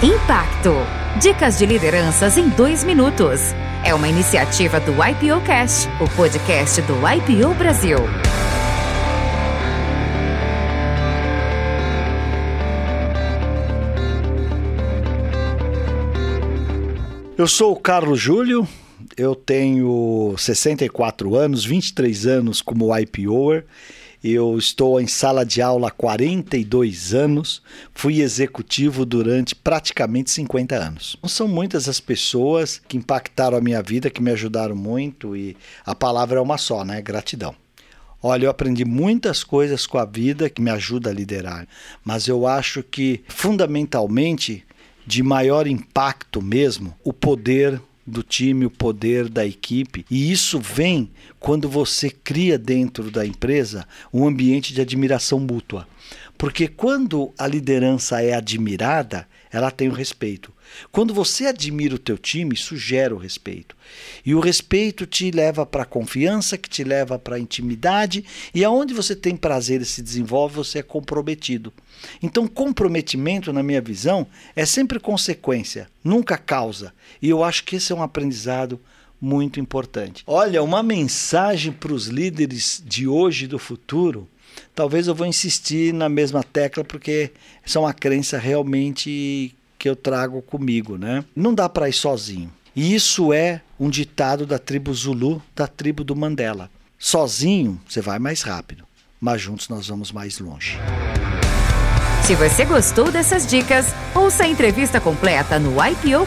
Impacto. Dicas de lideranças em dois minutos. É uma iniciativa do IPO Cast, o podcast do IPO Brasil. Eu sou o Carlos Júlio, eu tenho 64 anos, 23 anos como IPOer eu estou em sala de aula há 42 anos, fui executivo durante praticamente 50 anos. Não são muitas as pessoas que impactaram a minha vida, que me ajudaram muito e a palavra é uma só, né? Gratidão. Olha, eu aprendi muitas coisas com a vida que me ajuda a liderar, mas eu acho que fundamentalmente de maior impacto mesmo, o poder do time, o poder da equipe. E isso vem quando você cria dentro da empresa um ambiente de admiração mútua. Porque quando a liderança é admirada, ela tem o respeito. Quando você admira o teu time, isso gera o respeito. E o respeito te leva para a confiança, que te leva para a intimidade, e aonde você tem prazer e se desenvolve, você é comprometido. Então, comprometimento, na minha visão, é sempre consequência, nunca causa. E eu acho que esse é um aprendizado muito importante. Olha, uma mensagem para os líderes de hoje e do futuro talvez eu vou insistir na mesma tecla porque essa é uma crença realmente que eu trago comigo, né? Não dá para ir sozinho. E isso é um ditado da tribo Zulu, da tribo do Mandela. Sozinho você vai mais rápido, mas juntos nós vamos mais longe. Se você gostou dessas dicas, ouça a entrevista completa no IPO